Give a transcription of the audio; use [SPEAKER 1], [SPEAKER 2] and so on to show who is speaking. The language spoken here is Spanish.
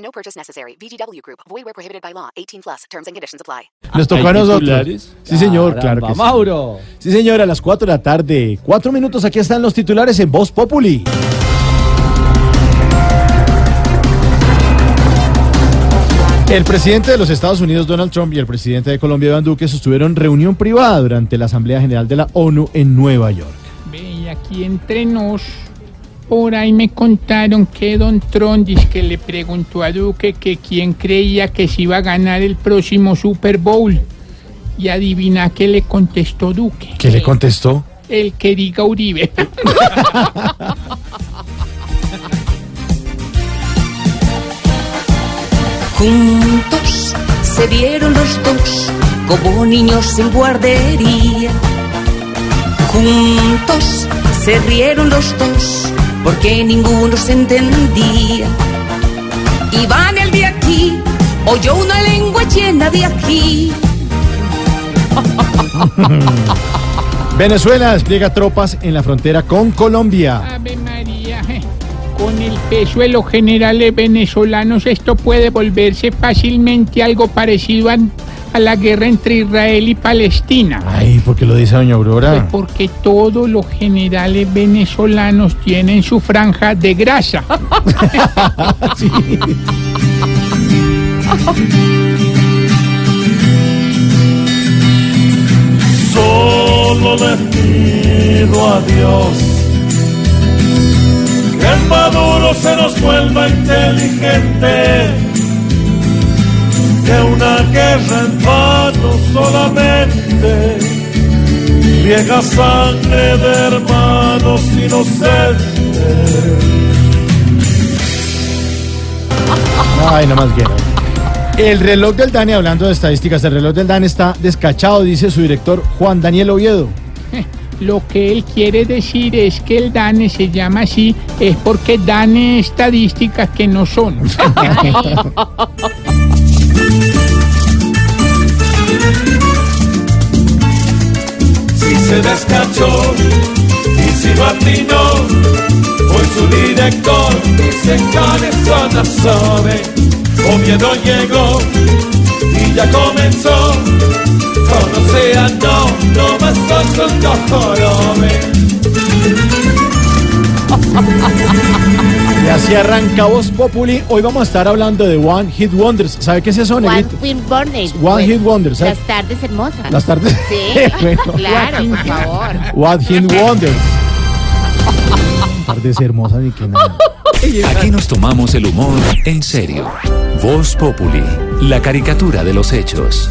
[SPEAKER 1] No purchase necessary. VGW Group. Void where prohibited by law. 18 plus. Terms and conditions apply.
[SPEAKER 2] Nos tocó a
[SPEAKER 3] ¿Hay
[SPEAKER 2] nosotros.
[SPEAKER 3] titulares?
[SPEAKER 2] Sí, señor, claro que sí.
[SPEAKER 3] Mauro.
[SPEAKER 2] Sí, señor, a las 4 de la tarde. Cuatro minutos, aquí están los titulares en Voz Populi. El presidente de los Estados Unidos, Donald Trump, y el presidente de Colombia, Iván Duque, sostuvieron reunión privada durante la Asamblea General de la ONU en Nueva York.
[SPEAKER 4] Ve, y aquí entre nos, por ahí me contaron que Don dice que le preguntó a Duque que quién creía que se iba a ganar el próximo Super Bowl. Y adivina qué le contestó Duque.
[SPEAKER 2] ¿Qué le contestó?
[SPEAKER 4] El que diga Uribe.
[SPEAKER 5] Juntos se vieron los dos como niños en guardería. Juntos se rieron los dos porque ninguno se entendía. Iván el de aquí oyó una lengua llena de aquí.
[SPEAKER 2] Venezuela despliega tropas en la frontera con Colombia.
[SPEAKER 4] Ave María. Con el peso de los generales venezolanos, esto puede volverse fácilmente algo parecido a, a la guerra entre Israel y Palestina.
[SPEAKER 2] Ay, ¿por qué lo dice doña
[SPEAKER 4] Pues
[SPEAKER 2] Aurora?
[SPEAKER 4] porque todos los generales venezolanos tienen su franja de grasa.
[SPEAKER 6] Solo le pido a Dios que el maduro se nos vuelva inteligente, que una guerra en vano solamente riega sangre de hermanos inocentes.
[SPEAKER 2] Ay, no más guerra. El reloj del DANE, hablando de estadísticas, el reloj del DANE está descachado, dice su director Juan Daniel Oviedo.
[SPEAKER 4] Lo que él quiere decir es que el DANE se llama así, es porque DANE estadísticas que no son.
[SPEAKER 6] y atinó, hoy su director dice que eso no sabe. Oviedo llegó y ya comenzó. Como sea, no, no más ojos no jorobe.
[SPEAKER 2] Y así arranca Voz Populi. Hoy vamos a estar hablando de One Hit Wonders. ¿Sabe qué es eso,
[SPEAKER 7] One
[SPEAKER 2] Negrito?
[SPEAKER 7] Hit Wonders.
[SPEAKER 2] One
[SPEAKER 7] Pues,
[SPEAKER 2] Hit Wonders. ¿sabe?
[SPEAKER 7] Las tardes hermosas.
[SPEAKER 2] Las tardes.
[SPEAKER 7] Sí,
[SPEAKER 2] Bueno,
[SPEAKER 7] claro, por favor.
[SPEAKER 2] One Hit Wonders. Tardes hermosas ni que nada.
[SPEAKER 8] Aquí nos tomamos el humor en serio. Voz Populi, la caricatura de los hechos.